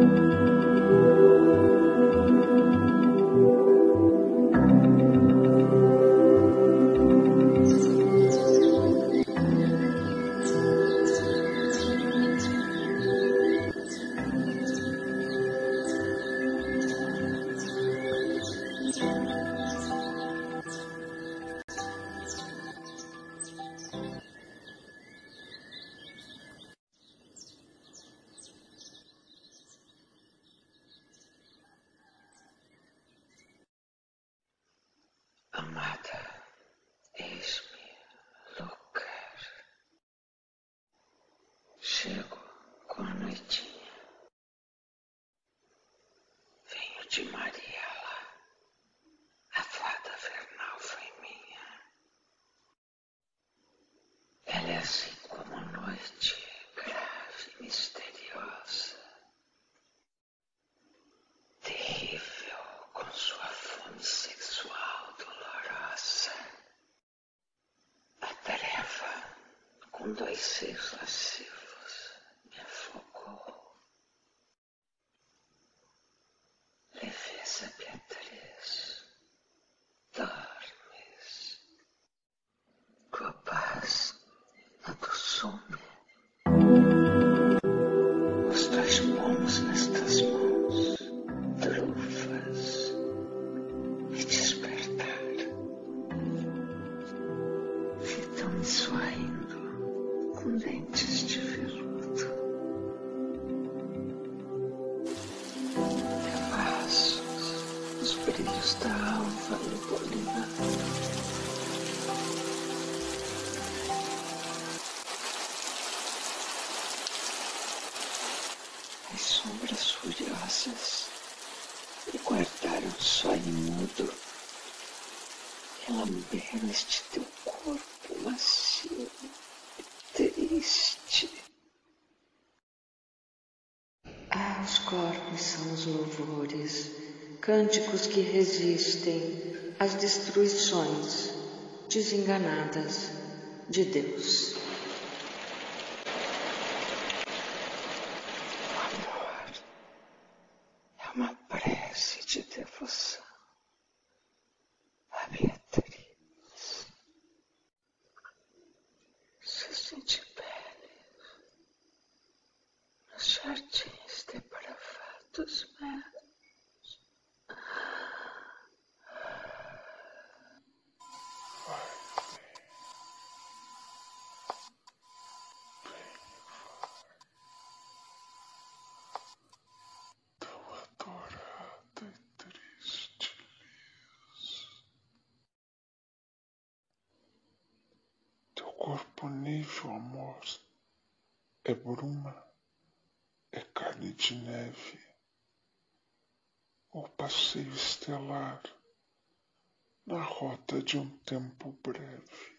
you. Chego com a noitinha. Venho de Mariela. A fada vernal foi minha. Ela é assim como a noite, grave misteriosa. Terrível com sua fome sexual dolorosa. A tarefa, com dois seios lascivos, discipline brilhos da alva lubolina. As sombras furiosas me guardaram só e mudo e lamberam este teu corpo macio e triste. Ah, os corpos são os louvores, cânticos que resistem às destruições desenganadas de Deus. O amor é uma prece de devoção a Beatriz. Se sente pele nos jardins depravados. Corpo nível, amor, é bruma, é carne de neve, ou passeio estelar na rota de um tempo breve.